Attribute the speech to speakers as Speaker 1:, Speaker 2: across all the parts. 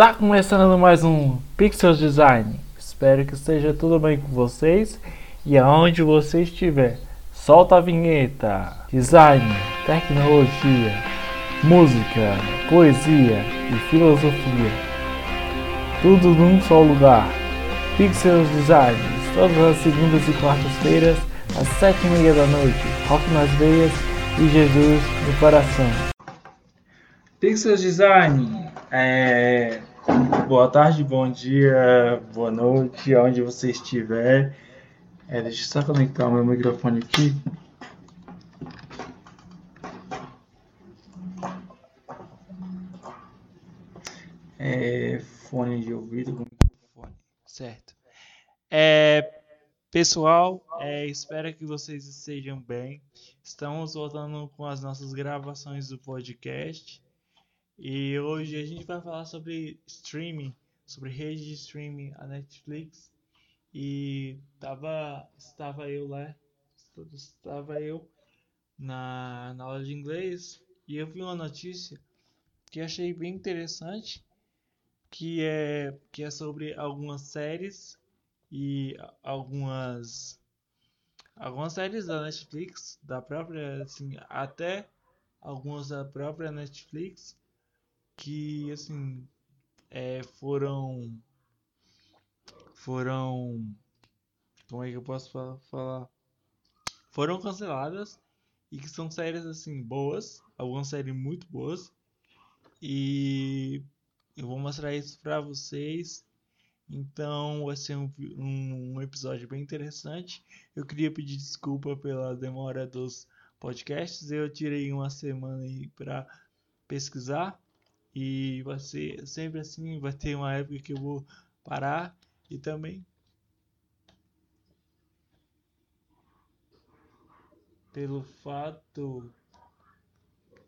Speaker 1: Está começando mais um Pixel Design. Espero que esteja tudo bem com vocês e aonde você estiver. Solta a vinheta. Design, tecnologia, música, poesia e filosofia. Tudo num só lugar. Pixel Design, todas as segundas e quartas-feiras, às sete e meia da noite. Rock nas veias e Jesus no coração. Pixel Design, é... boa tarde, bom dia, boa noite, aonde você estiver. É, deixa eu só conectar o meu microfone aqui. É, fone de ouvido com microfone, certo. É, pessoal, é, espero que vocês estejam bem. Estamos voltando com as nossas gravações do podcast. E hoje a gente vai falar sobre streaming, sobre rede de streaming, a Netflix. E tava, estava eu lá, estava eu na, na aula de inglês e eu vi uma notícia que achei bem interessante, que é, que é sobre algumas séries e algumas algumas séries da Netflix, da própria, assim, até algumas da própria Netflix que assim é, foram foram como é que eu posso falar? Foram canceladas e que são séries assim boas algumas séries muito boas. E eu vou mostrar isso para vocês. Então vai ser um, um, um, episódio bem interessante. Eu queria pedir desculpa pela demora dos podcasts. Eu tirei uma semana aí para pesquisar e vai ser sempre assim, vai ter uma época que eu vou parar e também pelo fato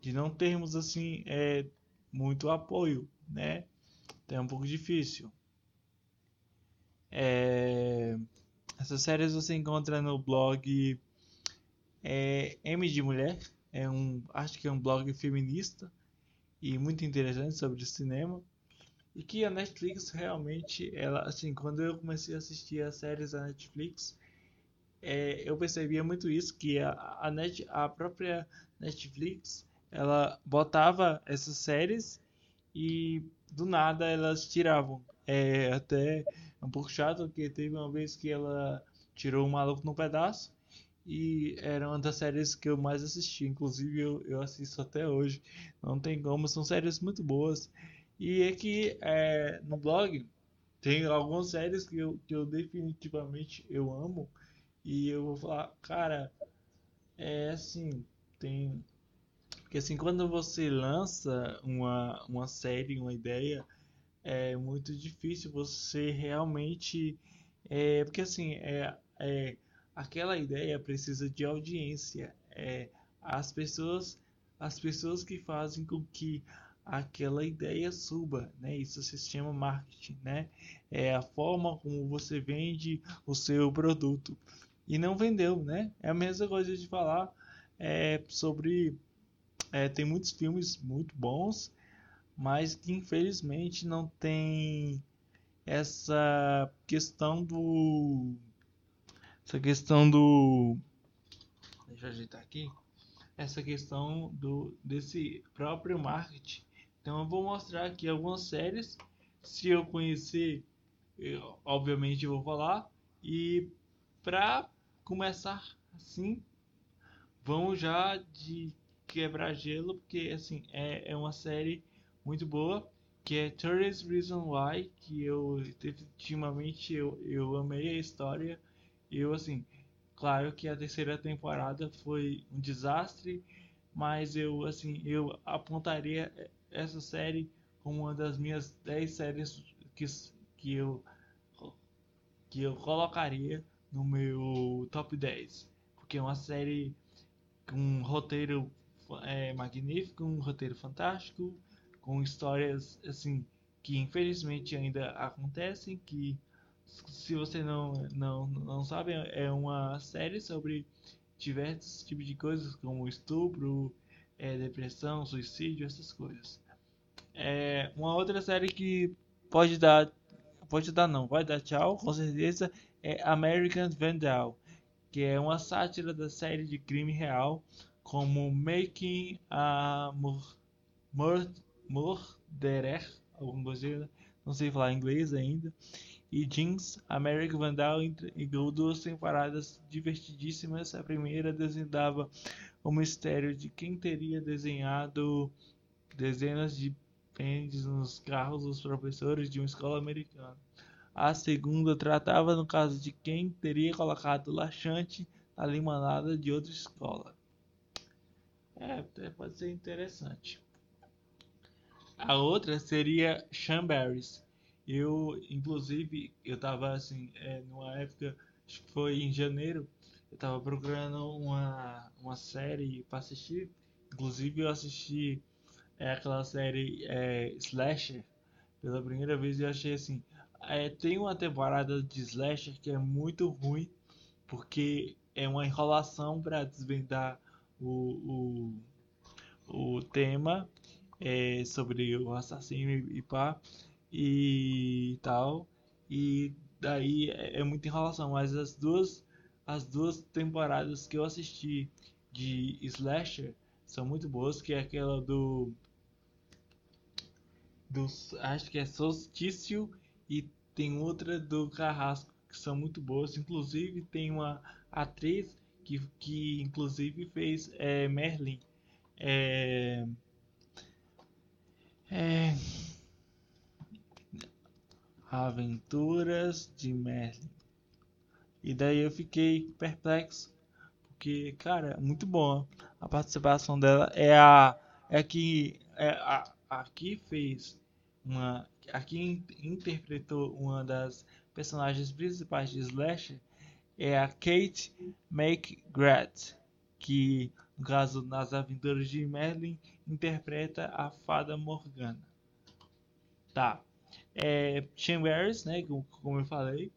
Speaker 1: de não termos assim é muito apoio, né? Então é um pouco difícil. É... Essas séries você encontra no blog é, M de Mulher, é um, acho que é um blog feminista e muito interessante sobre cinema. E que a Netflix realmente, ela, assim, quando eu comecei a assistir as séries da Netflix, é, eu percebia muito isso, que a, a, Net, a própria Netflix, ela botava essas séries e do nada elas tiravam. É até um pouco chato, porque teve uma vez que ela tirou o Maluco no Pedaço, e era uma das séries que eu mais assisti. Inclusive, eu, eu assisto até hoje. Não tem como, são séries muito boas. E é que é, no blog tem algumas séries que eu, que eu definitivamente eu amo. E eu vou falar, cara, é assim, tem. Porque assim, quando você lança uma, uma série, uma ideia, é muito difícil você realmente. É, porque assim, é, é aquela ideia precisa de audiência. É, as pessoas as pessoas que fazem com que aquela ideia suba, né? Isso se chama marketing, né? É a forma como você vende o seu produto e não vendeu, né? É a mesma coisa de falar é, sobre é, tem muitos filmes muito bons, mas que infelizmente não tem essa questão do essa questão do deixa eu ajeitar aqui. Essa questão do desse próprio marketing. Então eu vou mostrar aqui algumas séries. Se eu conhecer eu, obviamente vou falar. E para começar assim vamos já de quebrar gelo porque assim é, é uma série muito boa que é 30 Reason Why que eu definitivamente eu, eu amei a história eu, assim, claro que a terceira temporada foi um desastre, mas eu, assim, eu apontaria essa série como uma das minhas 10 séries que, que eu que eu colocaria no meu top 10, porque é uma série com um roteiro é, magnífico, um roteiro fantástico, com histórias assim que infelizmente ainda acontecem, que se você não, não, não sabe, é uma série sobre diversos tipos de coisas, como estupro, é, depressão, suicídio, essas coisas. É uma outra série que pode dar, pode dar não, vai dar tchau, com certeza, é American Vandal, que é uma sátira da série de crime real, como Making a Murderer, alguma coisa, não sei falar inglês ainda, e Jeans, American Vandal entregou duas temporadas divertidíssimas. A primeira desvendava o mistério de quem teria desenhado dezenas de pênis nos carros dos professores de uma escola americana. A segunda tratava no caso de quem teria colocado laxante na limonada de outra escola. É, pode ser interessante. A outra seria Chamberries. Eu, inclusive, eu tava assim, é, numa época, acho que foi em janeiro, eu tava procurando uma, uma série para assistir. Inclusive, eu assisti é, aquela série é, Slasher pela primeira vez e achei assim. É, tem uma temporada de Slasher que é muito ruim, porque é uma enrolação para desvendar o, o, o tema é, sobre o assassino e, e pá e tal. E daí é, é muita enrolação, mas as duas as duas temporadas que eu assisti de Slasher são muito boas, que é aquela do do acho que é Solstício e tem outra do Carrasco que são muito boas, inclusive tem uma atriz que, que inclusive fez é, Merlin é, é, Aventuras de Merlin. E daí eu fiquei perplexo, porque, cara, muito bom. A participação dela é a é que é a, a que fez uma aqui interpretou uma das personagens principais de Slash é a Kate McGrath, que no caso nas Aventuras de Merlin interpreta a fada Morgana. Tá é, Chambers, né, como eu falei,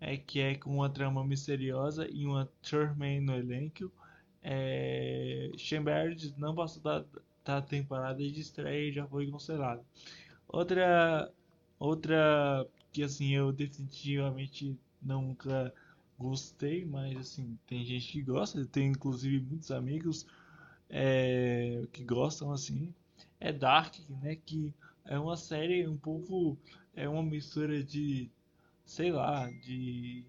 Speaker 1: é, que é com uma trama misteriosa e uma Thurman no elenco. É, Chambers não passou da, da temporada de estreia e já foi cancelado. Outra, outra que assim eu definitivamente nunca gostei, mas assim tem gente que gosta, tem inclusive muitos amigos é, que gostam assim. É Dark, né, que é uma série um pouco. É uma mistura de. Sei lá, de.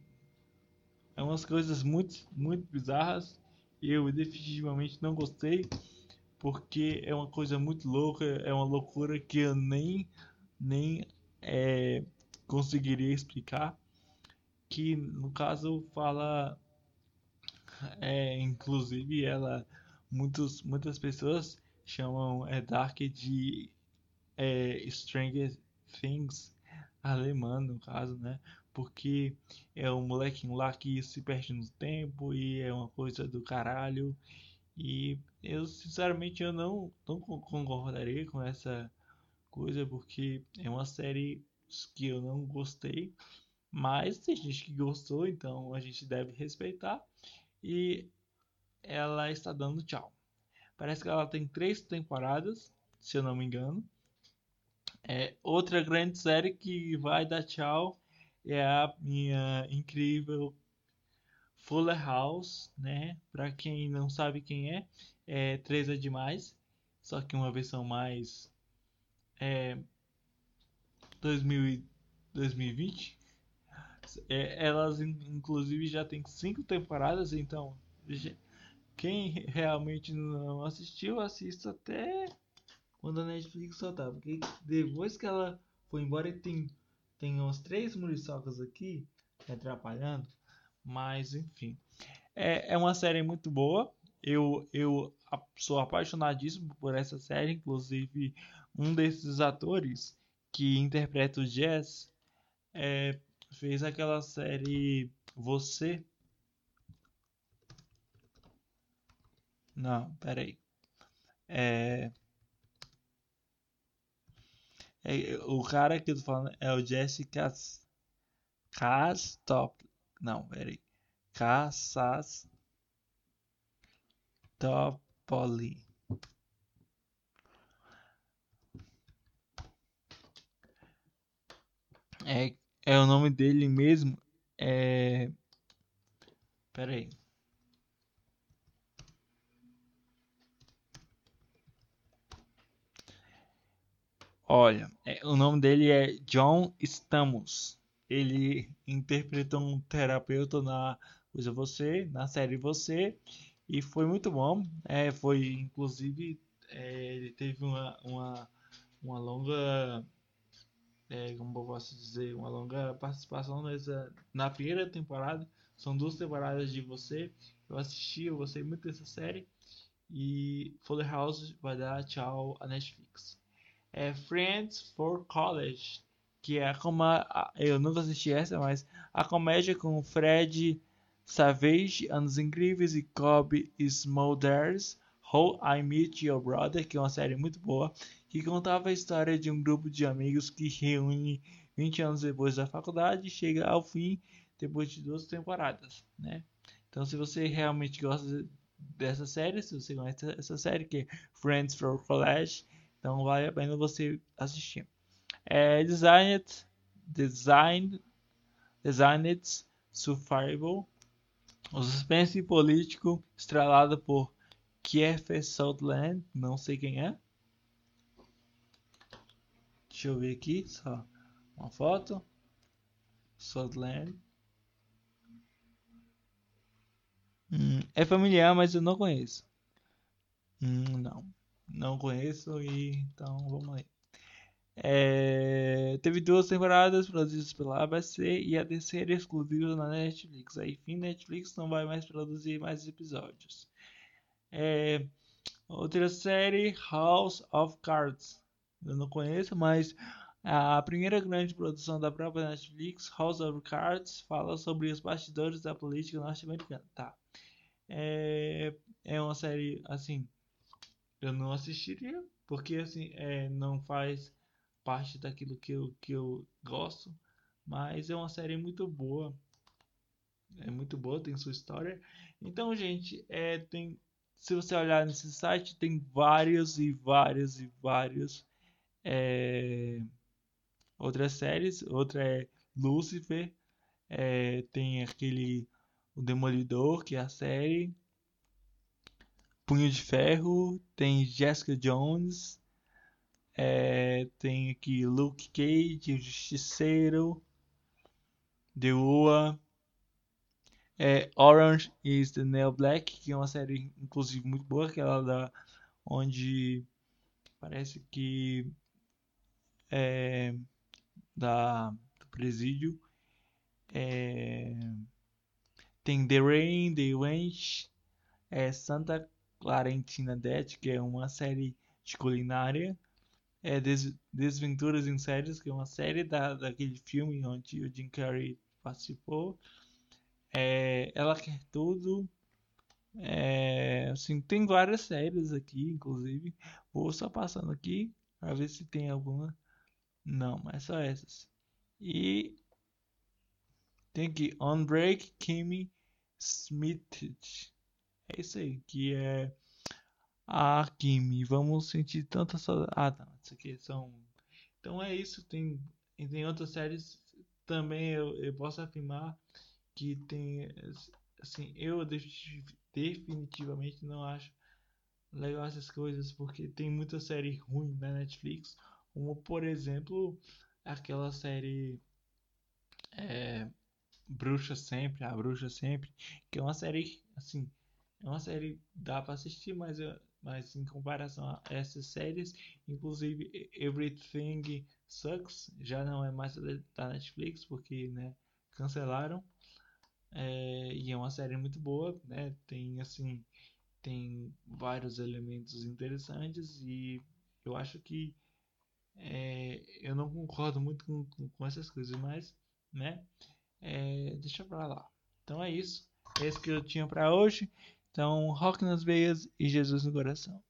Speaker 1: É umas coisas muito, muito bizarras. Eu definitivamente não gostei. Porque é uma coisa muito louca. É uma loucura que eu nem. Nem é, conseguiria explicar. Que no caso fala. É, inclusive ela. Muitos, muitas pessoas chamam é, Dark de é, Stranger Things alemã, no caso, né? Porque é um molequinho lá que se perde no tempo e é uma coisa do caralho. E eu, sinceramente, eu não, não concordaria com essa coisa, porque é uma série que eu não gostei. Mas tem gente que gostou, então a gente deve respeitar. E ela está dando tchau. Parece que ela tem três temporadas, se eu não me engano. É, outra grande série que vai dar tchau é a minha incrível Fuller House, né? Para quem não sabe quem é, é 3 é demais, só que uma versão mais é 2000, 2020. É, elas inclusive já tem cinco temporadas, então quem realmente não assistiu, assista até quando a Netflix soltar. Porque depois que ela foi embora, tem, tem uns três muriçocas aqui atrapalhando. Mas enfim. É, é uma série muito boa. Eu, eu sou apaixonadíssimo por essa série. Inclusive, um desses atores que interpreta o Jazz é, fez aquela série Você. Não, peraí. É, é, o cara que eu tô falando é o Jesse Cas... Castop. Não, peraí. Cassas Topoli. É, é o nome dele mesmo. É. Pera Olha, é, o nome dele é John Stamos. Ele interpretou um terapeuta na Coisa Você, na série Você, e foi muito bom. É, foi, inclusive, é, ele teve uma, uma, uma longa, é, como eu posso dizer, uma longa participação nessa, na primeira temporada. São duas temporadas de Você. Eu assisti, eu gostei muito dessa série. E Fuller House vai dar tchau à Netflix é Friends for College, que é como eu nunca assisti essa, mas a comédia com Fred Savage, Anos Incríveis e Cobb Smulders, How I Met Your Brother, que é uma série muito boa, que contava a história de um grupo de amigos que reúne 20 anos depois da faculdade e chega ao fim depois de duas temporadas, né? Então, se você realmente gosta dessa série, se você conhece essa série que é Friends for College, então vale a pena você assistir. É Designed, Design, Designed Survival, o suspense político estrelado por Kiefer Sutherland, não sei quem é. Deixa eu ver aqui, só uma foto. Sutherland. Hum, é familiar, mas eu não conheço. Hum, não. Não conheço e então vamos aí. É, teve duas temporadas produzidas pela ABC e a terceira exclusiva na Netflix. Aí, fim, Netflix não vai mais produzir mais episódios. É, outra série, House of Cards. Eu não conheço, mas a primeira grande produção da própria Netflix, House of Cards, fala sobre os bastidores da política norte-americana. Tá. É, é uma série assim eu não assistiria, porque assim, é, não faz parte daquilo que eu, que eu gosto, mas é uma série muito boa. É muito boa, tem sua história. Então, gente, é, tem, se você olhar nesse site, tem vários e vários e vários é, outras séries. Outra é Lucifer, é, tem aquele O Demolidor, que é a série. Punho de Ferro, tem Jessica Jones, é, tem aqui Luke Cage, o Justiceiro, The Ua, é, Orange is the New Black, que é uma série inclusive muito boa, aquela da onde parece que é da do presídio é, tem The Rain, The Wench, é, Santa Clarentina Det, que é uma série de culinária. É Des Desventuras em Séries, que é uma série da, daquele filme onde o Jim Carrey participou. É, Ela Quer Tudo. É, assim, tem várias séries aqui, inclusive. Vou só passando aqui para ver se tem alguma. Não, mas só essas. E tem aqui On Break, Kimmy Smith. É isso aí, que é a Kimi. Vamos sentir tanta saudade. Ah, tá. Isso aqui são. Então é isso. Tem, tem outras séries também. Eu, eu posso afirmar que tem. Assim, eu definitivamente não acho legal essas coisas porque tem muita série ruim na Netflix. Como por exemplo, aquela série. É, Bruxa Sempre, a Bruxa Sempre, que é uma série assim é uma série dá para assistir, mas, mas em comparação a essas séries, inclusive Everything Sucks já não é mais da Netflix porque né, cancelaram. É, e é uma série muito boa, né? Tem assim, tem vários elementos interessantes e eu acho que é, eu não concordo muito com, com, essas coisas, mas, né? É, deixa pra lá. Então é isso. É isso que eu tinha para hoje. Então, rock nas veias e Jesus no coração.